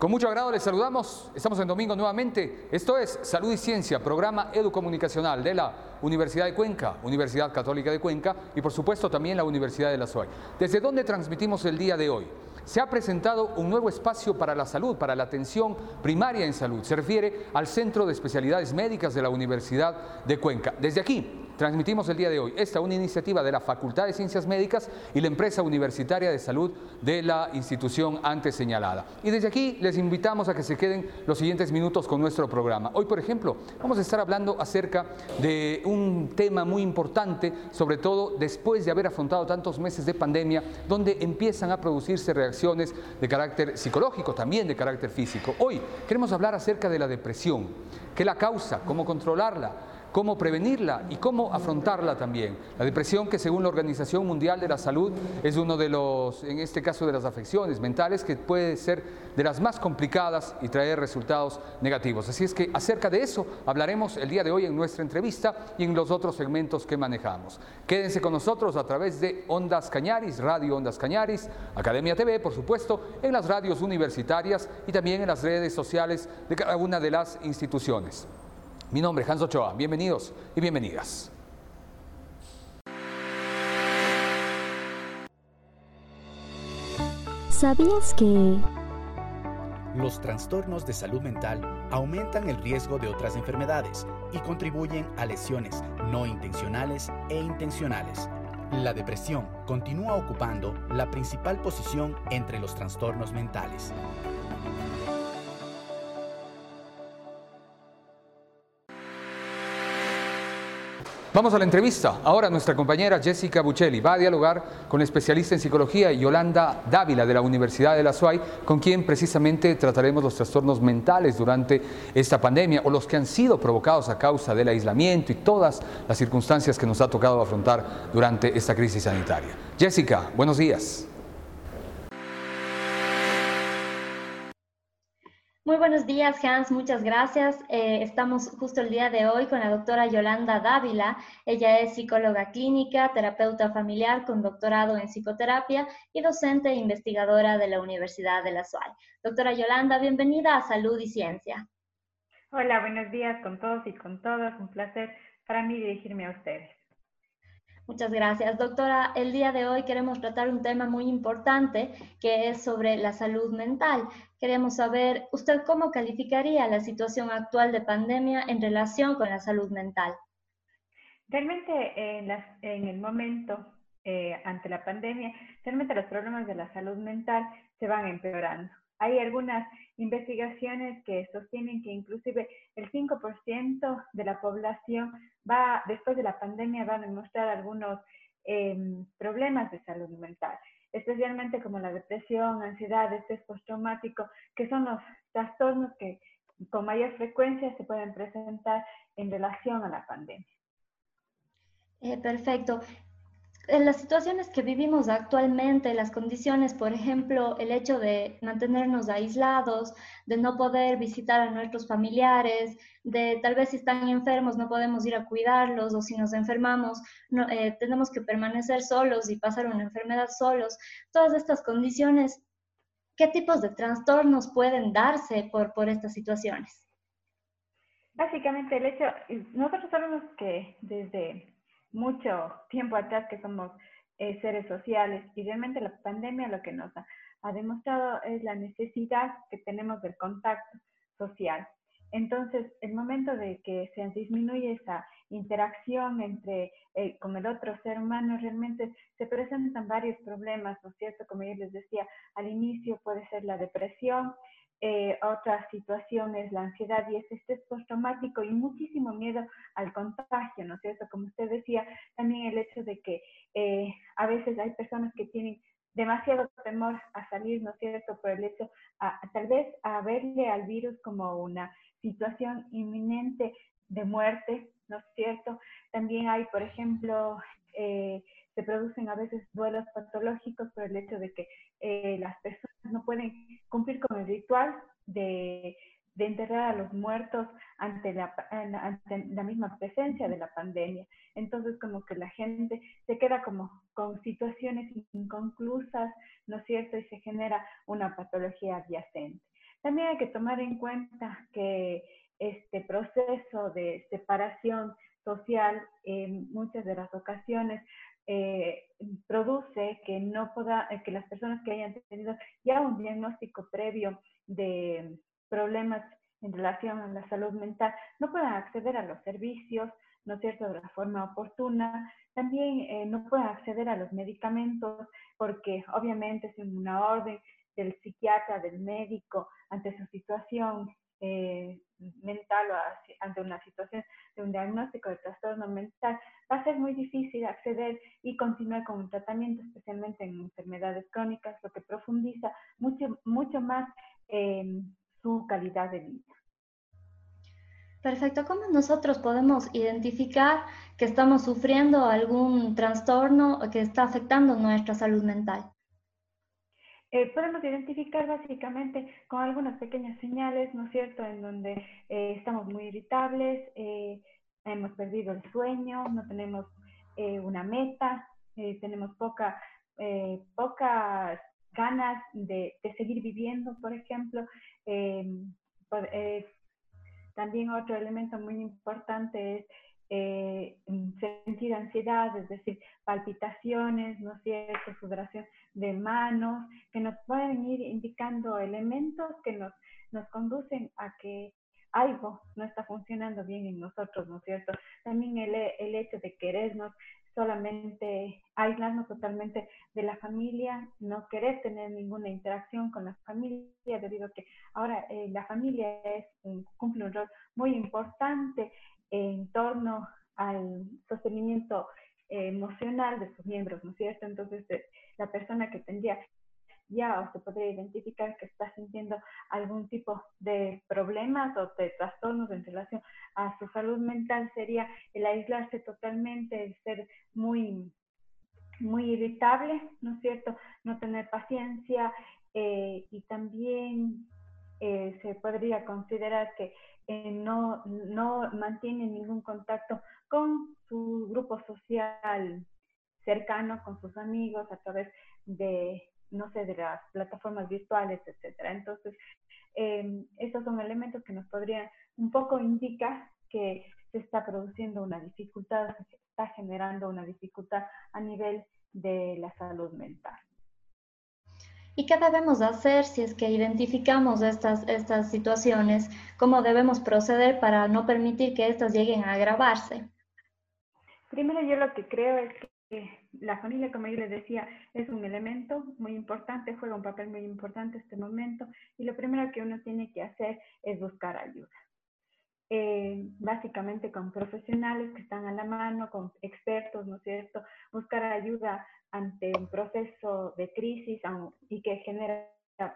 Con mucho agrado les saludamos. Estamos en domingo nuevamente. Esto es Salud y Ciencia, programa educomunicacional de la Universidad de Cuenca, Universidad Católica de Cuenca y por supuesto también la Universidad de la SOAI. ¿Desde dónde transmitimos el día de hoy? Se ha presentado un nuevo espacio para la salud, para la atención primaria en salud. Se refiere al Centro de Especialidades Médicas de la Universidad de Cuenca. Desde aquí transmitimos el día de hoy esta una iniciativa de la Facultad de Ciencias Médicas y la empresa universitaria de salud de la institución antes señalada. Y desde aquí les invitamos a que se queden los siguientes minutos con nuestro programa. Hoy, por ejemplo, vamos a estar hablando acerca de un tema muy importante, sobre todo después de haber afrontado tantos meses de pandemia, donde empiezan a producirse reacciones de carácter psicológico, también de carácter físico. Hoy queremos hablar acerca de la depresión, qué la causa, cómo controlarla cómo prevenirla y cómo afrontarla también. La depresión, que según la Organización Mundial de la Salud, es uno de los, en este caso, de las afecciones mentales que puede ser de las más complicadas y traer resultados negativos. Así es que acerca de eso hablaremos el día de hoy en nuestra entrevista y en los otros segmentos que manejamos. Quédense con nosotros a través de Ondas Cañaris, Radio Ondas Cañaris, Academia TV, por supuesto, en las radios universitarias y también en las redes sociales de cada una de las instituciones. Mi nombre es Hans Ochoa. Bienvenidos y bienvenidas. ¿Sabías que... Los trastornos de salud mental aumentan el riesgo de otras enfermedades y contribuyen a lesiones no intencionales e intencionales. La depresión continúa ocupando la principal posición entre los trastornos mentales. Vamos a la entrevista. Ahora nuestra compañera Jessica Buccelli va a dialogar con la especialista en psicología Yolanda Dávila de la Universidad de la SUAY, con quien precisamente trataremos los trastornos mentales durante esta pandemia o los que han sido provocados a causa del aislamiento y todas las circunstancias que nos ha tocado afrontar durante esta crisis sanitaria. Jessica, buenos días. Buenos días, Hans. Muchas gracias. Eh, estamos justo el día de hoy con la doctora Yolanda Dávila. Ella es psicóloga clínica, terapeuta familiar con doctorado en psicoterapia y docente e investigadora de la Universidad de la SUAY. Doctora Yolanda, bienvenida a Salud y Ciencia. Hola, buenos días con todos y con todas. Un placer para mí dirigirme a ustedes. Muchas gracias. Doctora, el día de hoy queremos tratar un tema muy importante que es sobre la salud mental. Queremos saber, ¿usted cómo calificaría la situación actual de pandemia en relación con la salud mental? Realmente en, el momento eh, ante la pandemia, realmente los problemas de la salud mental se van empeorando. Hay algunas investigaciones que sostienen que inclusive el 5% de la población va, después de la pandemia, va a demostrar algunos em, problemas de salud mental, especialmente como la depresión, ansiedad, estrés postraumático, que son los trastornos que con mayor frecuencia se pueden presentar en relación a la pandemia. Eh, perfecto en las situaciones que vivimos actualmente, las condiciones, por ejemplo, el hecho de mantenernos aislados, de no poder visitar a nuestros familiares, de tal vez si están enfermos no podemos ir a cuidarlos o si nos enfermamos eh, tenemos que permanecer solos y pasar una enfermedad solos. Todas estas condiciones, ¿qué tipos de trastornos pueden darse por, por estas situaciones? Básicamente el hecho, nosotros sabemos que desde mucho tiempo atrás que somos eh, seres sociales y realmente la pandemia lo que nos ha, demostrado es la necesidad que tenemos del contacto social. Entonces, el momento de que se disminuye esa interacción entre eh, con el otro ser humano, realmente se presentan varios problemas, ¿no es cierto? Como yo les decía, al inicio puede ser la depresión, eh, otra situación es la ansiedad y ese estrés postraumático y muchísimo miedo al contagio, ¿no es cierto? Como usted decía, también el hecho de que eh, a veces hay personas que tienen demasiado temor a salir, ¿no es cierto?, por el hecho, a, tal vez a verle al virus como una situación inminente de muerte, ¿no es cierto? También hay, por ejemplo, eh, se producen a veces duelos patológicos por el hecho de que eh, las personas no pueden cumplir con el ritual de, de enterrar a los muertos ante la, ante la misma presencia de la pandemia. Entonces, como que la gente se queda como con situaciones inconclusas, ¿no es cierto? Y se genera una patología adyacente. También hay que tomar en cuenta que este proceso de separación social en muchas de las ocasiones eh, produce que no pueda, eh, que las personas que hayan tenido ya un diagnóstico previo de problemas en relación a la salud mental no puedan acceder a los servicios, ¿no es cierto?, de la forma oportuna. También eh, no pueden acceder a los medicamentos porque obviamente es una orden del psiquiatra, del médico, ante su situación eh, mental o ante una situación de un diagnóstico de trastorno mental, va a ser muy difícil acceder y continuar con un tratamiento, especialmente en enfermedades crónicas, lo que profundiza mucho, mucho más eh, su calidad de vida. Perfecto. ¿Cómo nosotros podemos identificar que estamos sufriendo algún trastorno que está afectando nuestra salud mental? Eh, podemos identificar básicamente con algunas pequeñas señales, ¿no es cierto?, en donde eh, estamos muy irritables, eh, hemos perdido el sueño, no tenemos una meta, tenemos poca, pocas ganas de, seguir viviendo, por ejemplo. también otro elemento muy importante es eh, sentir ansiedad, es decir, palpitaciones, ¿no es cierto?, sudoración de manos, que nos pueden ir indicando elementos que nos, nos conducen a que algo no está funcionando bien en nosotros, ¿no es cierto? También el, el hecho de querernos solamente aislarnos totalmente de la familia, no querer tener ninguna interacción con la familia, debido a que ahora eh, la familia cumple un rol muy importante en torno al sostenimiento emocional de sus miembros, ¿no es cierto? Entonces, eh, la persona que tendría ya o se podría identificar que está sintiendo algún tipo de problemas o de trastornos en relación a su salud mental sería el aislarse totalmente, el ser muy, muy irritable, ¿no es cierto? No tener paciencia eh, y también se podría considerar que eh, no, no mantiene ningún contacto con su grupo social cercano, con sus amigos, a través de, no sé, de las plataformas virtuales, etcétera. Entonces, eh, estos son elementos que nos podrían un poco indicar que se está produciendo una dificultad, se está generando una dificultad a nivel de la salud mental. ¿Y qué debemos hacer si es que identificamos estas, estas situaciones? ¿Cómo debemos proceder para no permitir que estas lleguen a agravarse? Primero yo lo que creo es que la familia, como yo les decía, es un elemento muy importante, juega un papel muy importante en este momento y lo primero que uno tiene que hacer es buscar ayuda. Eh, básicamente con profesionales que están a la mano, con expertos, ¿no es cierto? Buscar ayuda ante un proceso de crisis y que genera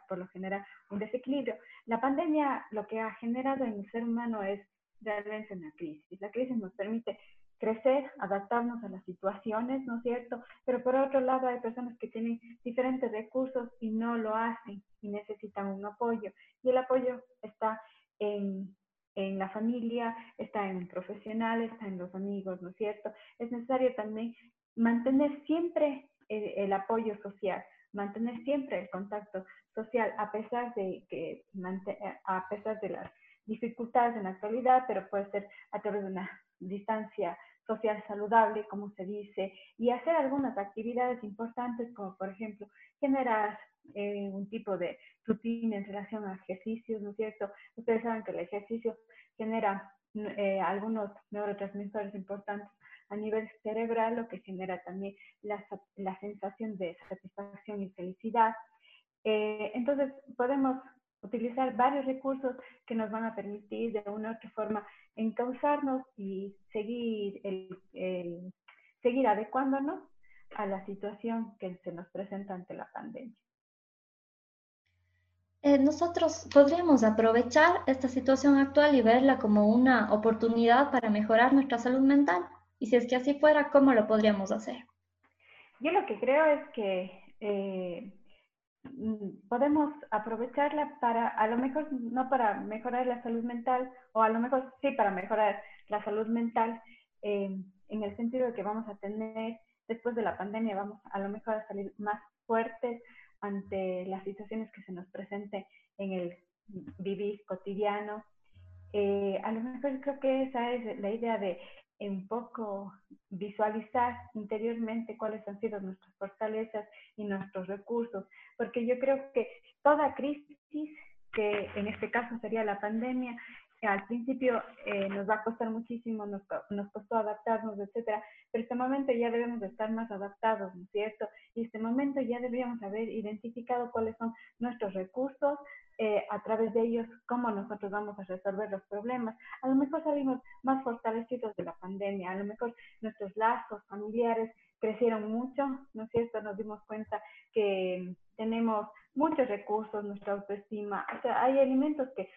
por lo general un desequilibrio. La pandemia lo que ha generado en el ser humano es realmente una crisis. La crisis nos permite crecer, adaptarnos a las situaciones, ¿no es cierto? Pero por otro lado hay personas que tienen diferentes recursos y no lo hacen y necesitan un apoyo. Y el apoyo está en, en la familia, está en un profesional, está en los amigos, ¿no es cierto? Es necesario también mantener siempre el, apoyo social, mantener siempre el contacto social a pesar de que a pesar de las dificultades en la actualidad, pero puede ser a través de una distancia social saludable, como se dice, y hacer algunas actividades importantes, como por ejemplo generar eh, un tipo de rutina en relación a ejercicios, ¿no es cierto? Ustedes saben que el ejercicio genera eh, algunos neurotransmisores importantes a nivel cerebral, lo que genera también la, la sensación de satisfacción y felicidad. Eh, entonces, podemos utilizar varios recursos que nos van a permitir de una u otra forma encauzarnos y seguir, el, seguir adecuándonos a la situación que se nos presenta ante la pandemia. Eh, nosotros podríamos aprovechar esta situación actual y verla como una oportunidad para mejorar nuestra salud mental. Y si es que así fuera, ¿cómo lo podríamos hacer? Yo lo que creo es que eh, podemos aprovecharla para, a lo mejor no para mejorar la salud mental, o a lo mejor sí para mejorar la salud mental, eh, en el sentido de que vamos a tener, después de la pandemia, vamos a lo mejor a salir más fuertes ante las situaciones que se nos presenten en el vivir cotidiano. Eh, a lo mejor creo que esa es la idea de un poco visualizar interiormente cuáles han sido nuestras fortalezas y nuestros recursos, porque yo creo que toda crisis, que en este caso sería la pandemia, al principio eh, nos va a costar muchísimo, nos, nos, costó adaptarnos, etcétera, pero este momento ya debemos de estar más adaptados, ¿no es cierto? Y este momento ya deberíamos haber identificado cuáles son nuestros recursos, eh, a través de ellos cómo nosotros vamos a resolver los problemas. A lo mejor salimos más fortalecidos de la pandemia, a lo mejor nuestros lazos familiares crecieron mucho, ¿no es cierto? Nos dimos cuenta que tenemos muchos recursos, nuestra autoestima, o sea, hay elementos que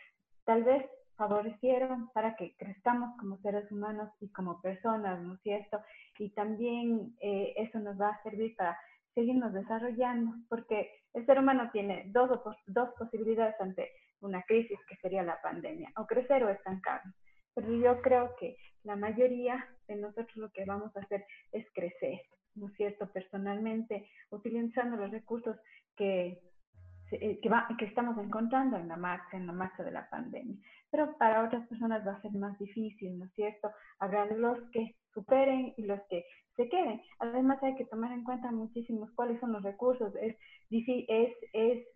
tal vez favorecieron para que crezcamos como seres humanos y como personas, ¿no es cierto? Y también eh, eso nos va a servir para seguirnos desarrollando, porque el ser humano tiene dos, dos posibilidades ante una crisis que sería la pandemia, o crecer o estancarnos. Pero yo creo que la mayoría de nosotros lo que vamos a hacer es crecer, ¿no es cierto? Personalmente, utilizando los recursos que eh, que, que, estamos encontrando en la marcha, en la marcha de la pandemia. Pero para otras personas va a ser más difícil, ¿no es cierto? Habrá los que superen y los que se queden. Además hay que tomar en cuenta muchísimos cuáles son los recursos. Es, es, es,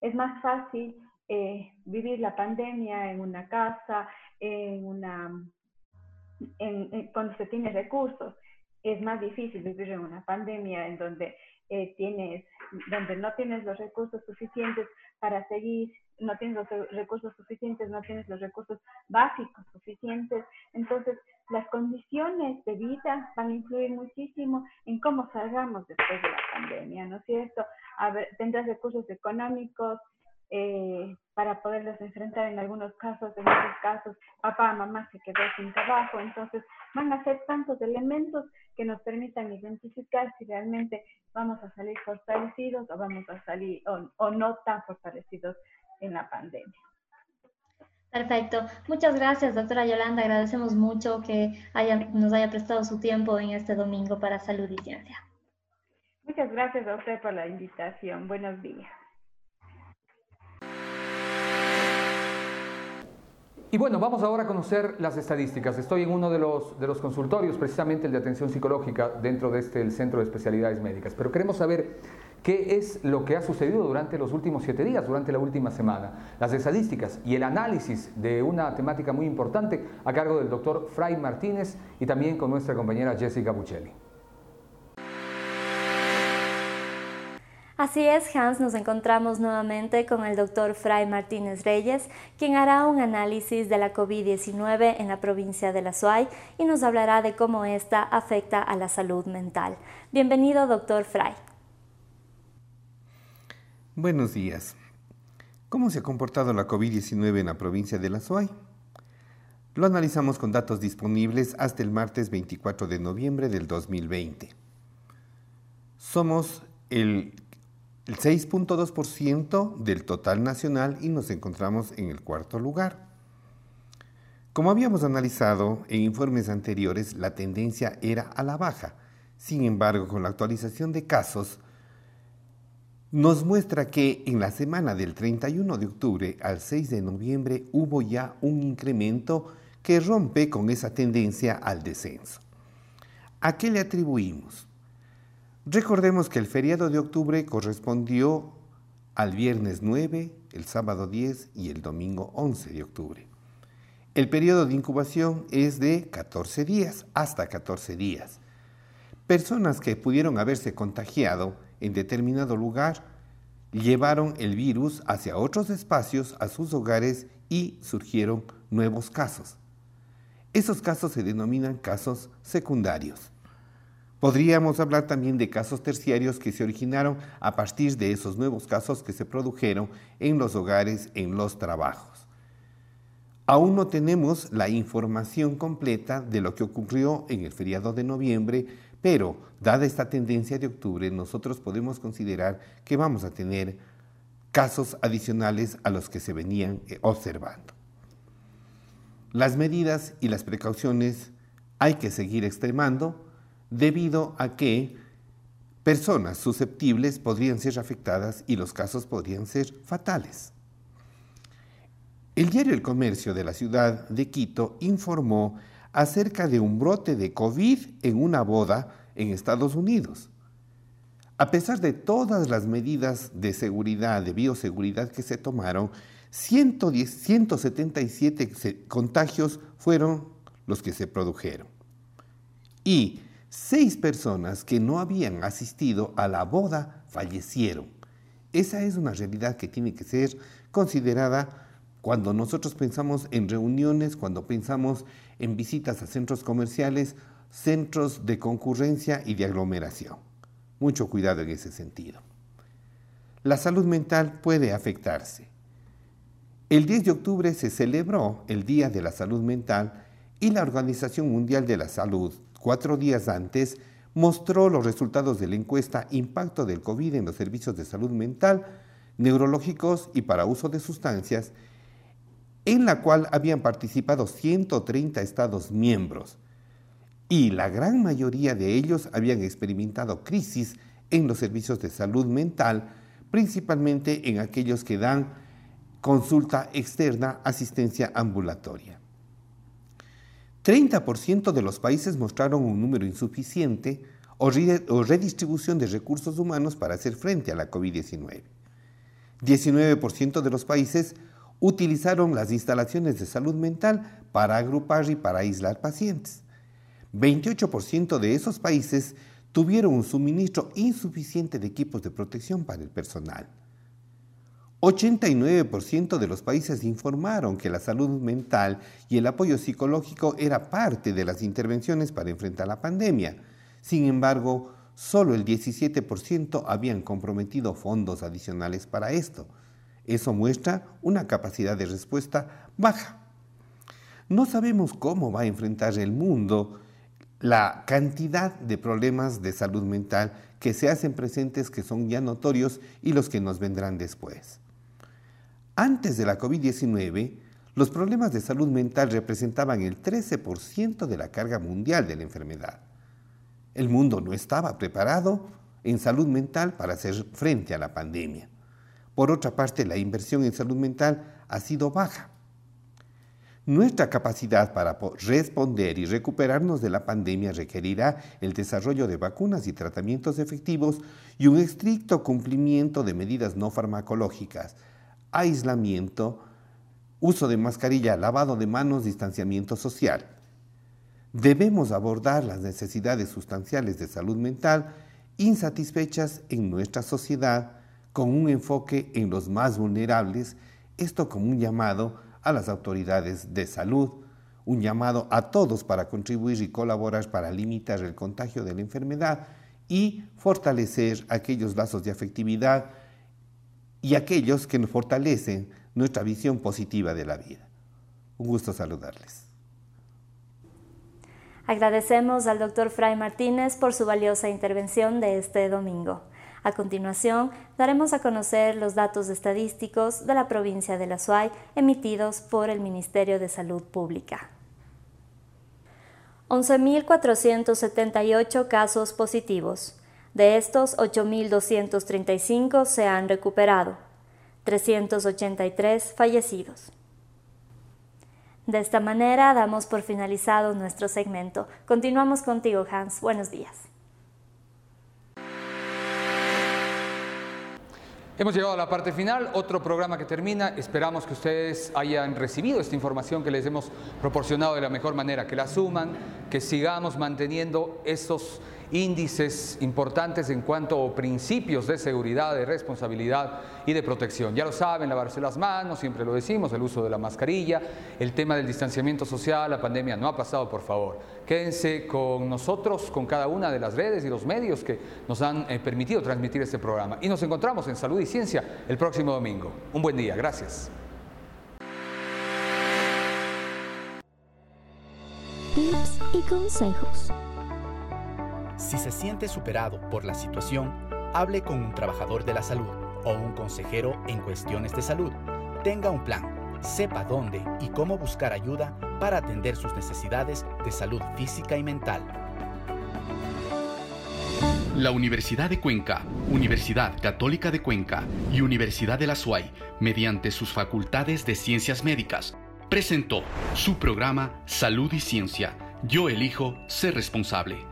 es más fácil eh, vivir la pandemia en una casa, en una, en, cuando se tiene recursos. Es más difícil vivir en una pandemia en donde eh, tienes, donde no tienes los recursos suficientes para seguir, no tienes los recursos suficientes, no tienes los recursos básicos suficientes. Entonces, las condiciones de vida van a influir muchísimo en cómo salgamos después de la pandemia, ¿no es cierto? tendrás recursos económicos, eh, para poderlos enfrentar en algunos casos, en otros casos papá, mamá se quedó sin trabajo, entonces van a ser tantos elementos que nos permitan identificar si realmente vamos a salir fortalecidos o vamos a salir o, no tan fortalecidos en la pandemia. Perfecto. Muchas gracias, doctora Yolanda. Agradecemos mucho que haya, nos haya prestado su tiempo en este domingo para Salud y Ciencia. Muchas gracias a usted por la invitación. Buenos días. Y bueno, vamos ahora a conocer las estadísticas. Estoy en uno de los, de los consultorios, precisamente el de atención psicológica, dentro de este Centro de Especialidades Médicas. Pero queremos saber qué es lo que ha sucedido durante los últimos siete días, durante la última semana. Las estadísticas y el análisis de una temática muy importante a cargo del doctor Fray Martínez y también con nuestra compañera Jessica Buccelli. Así es, Hans, nos encontramos nuevamente con el doctor Fray Martínez Reyes, quien hará un análisis de la COVID-19 en la provincia de La Suay y nos hablará de cómo esta afecta a la salud mental. Bienvenido, doctor Fray. Buenos días. ¿Cómo se ha comportado la COVID-19 en la provincia de La Suay? Lo analizamos con datos disponibles hasta el martes 24 de noviembre del 2020. Somos el el 6.2% del total nacional y nos encontramos en el cuarto lugar. Como habíamos analizado en informes anteriores, la tendencia era a la baja. Sin embargo, con la actualización de casos, nos muestra que en la semana del 31 de octubre al 6 de noviembre hubo ya un incremento que rompe con esa tendencia al descenso. ¿A qué le atribuimos? Recordemos que el feriado de octubre correspondió al viernes 9, el sábado 10 y el domingo 11 de octubre. El periodo de incubación es de 14 días, hasta 14 días. Personas que pudieron haberse contagiado en determinado lugar llevaron el virus hacia otros espacios, a sus hogares y surgieron nuevos casos. Esos casos se denominan casos secundarios. Podríamos hablar también de casos terciarios que se originaron a partir de esos nuevos casos que se produjeron en los hogares, en los trabajos. Aún no tenemos la información completa de lo que ocurrió en el feriado de noviembre, pero dada esta tendencia de octubre, nosotros podemos considerar que vamos a tener casos adicionales a los que se venían eh, observando. Las medidas y las precauciones hay que seguir extremando debido a que personas susceptibles podrían ser afectadas y los casos podrían ser fatales. El diario El Comercio de la ciudad de Quito informó acerca de un brote de COVID en una boda en Estados Unidos. A pesar de todas las medidas de seguridad, de bioseguridad que se tomaron, 110, 177 contagios fueron los que se produjeron. Y Seis personas que no habían asistido a la boda fallecieron. Esa es una realidad que tiene que ser considerada cuando nosotros pensamos en reuniones, cuando pensamos en visitas a centros comerciales, centros de concurrencia y de aglomeración. Mucho cuidado en ese sentido. La salud mental puede afectarse. El 10 de octubre se celebró el Día de la Salud Mental y la Organización Mundial de la Salud cuatro días antes, mostró los resultados de la encuesta Impacto del COVID en los servicios de salud mental, neurológicos y para uso de sustancias, en la cual habían participado 130 estados miembros y la gran mayoría de ellos habían experimentado crisis en los servicios de salud mental, principalmente en aquellos que dan consulta externa, asistencia ambulatoria. 30% de los países mostraron un número insuficiente o, redistribución de recursos humanos para hacer frente a la COVID-19. 19% de los países utilizaron las instalaciones de salud mental para agrupar y para aislar pacientes. 28% de esos países tuvieron un suministro insuficiente de equipos de protección para el personal. 89% de los países informaron que la salud mental y el apoyo psicológico era parte de las intervenciones para enfrentar la pandemia. Sin embargo, solo el 17% habían comprometido fondos adicionales para esto. Eso muestra una capacidad de respuesta baja. No sabemos cómo va a enfrentar el mundo la cantidad de problemas de salud mental que se hacen presentes que son ya notorios y los que nos vendrán después. Antes de la COVID-19, los problemas de salud mental representaban el 13% de la carga mundial de la enfermedad. El mundo no estaba preparado en salud mental para hacer frente a la pandemia. Por otra parte, la inversión en salud mental ha sido baja. Nuestra capacidad para responder y recuperarnos de la pandemia requerirá el desarrollo de vacunas y tratamientos efectivos y un estricto cumplimiento de medidas no farmacológicas, aislamiento, uso de mascarilla, lavado de manos, distanciamiento social. Debemos abordar las necesidades sustanciales de salud mental insatisfechas en nuestra sociedad con un enfoque en los más vulnerables, esto como un llamado a las autoridades de salud, un llamado a todos para contribuir y colaborar para limitar el contagio de la enfermedad y fortalecer aquellos lazos de afectividad y aquellos que nos fortalecen nuestra visión positiva de la vida. Un gusto saludarles. Agradecemos al doctor Fray Martínez por su valiosa intervención de este domingo. A continuación, daremos a conocer los datos estadísticos de la provincia de La Suay emitidos por el Ministerio de Salud Pública. 11.478 casos positivos, de estos, 8.235 se han recuperado, 383 fallecidos. De esta manera damos por finalizado nuestro segmento. Continuamos contigo, Hans. Buenos días. Hemos llegado a la parte final, otro programa que termina. Esperamos que ustedes hayan recibido esta información que les hemos proporcionado de la mejor manera, que la suman, que sigamos manteniendo esos índices importantes en cuanto a principios de seguridad, de responsabilidad y de protección. Ya lo saben, lavarse las manos, siempre lo decimos, el uso de la mascarilla, el tema del distanciamiento social, la pandemia no ha pasado, por favor. Quédense con nosotros, con cada una de las redes y los medios que nos han eh, permitido transmitir este programa. Y nos encontramos en Salud y Ciencia el próximo domingo. Un buen día, gracias. Tips y consejos. Si se siente superado por la situación, hable con un trabajador de la salud o un consejero en cuestiones de salud. Tenga un plan, sepa dónde y cómo buscar ayuda para atender sus necesidades de salud física y mental. La Universidad de Cuenca, Universidad Católica de Cuenca y Universidad de la SUAY, mediante sus facultades de ciencias médicas, presentó su programa Salud y Ciencia. Yo elijo ser responsable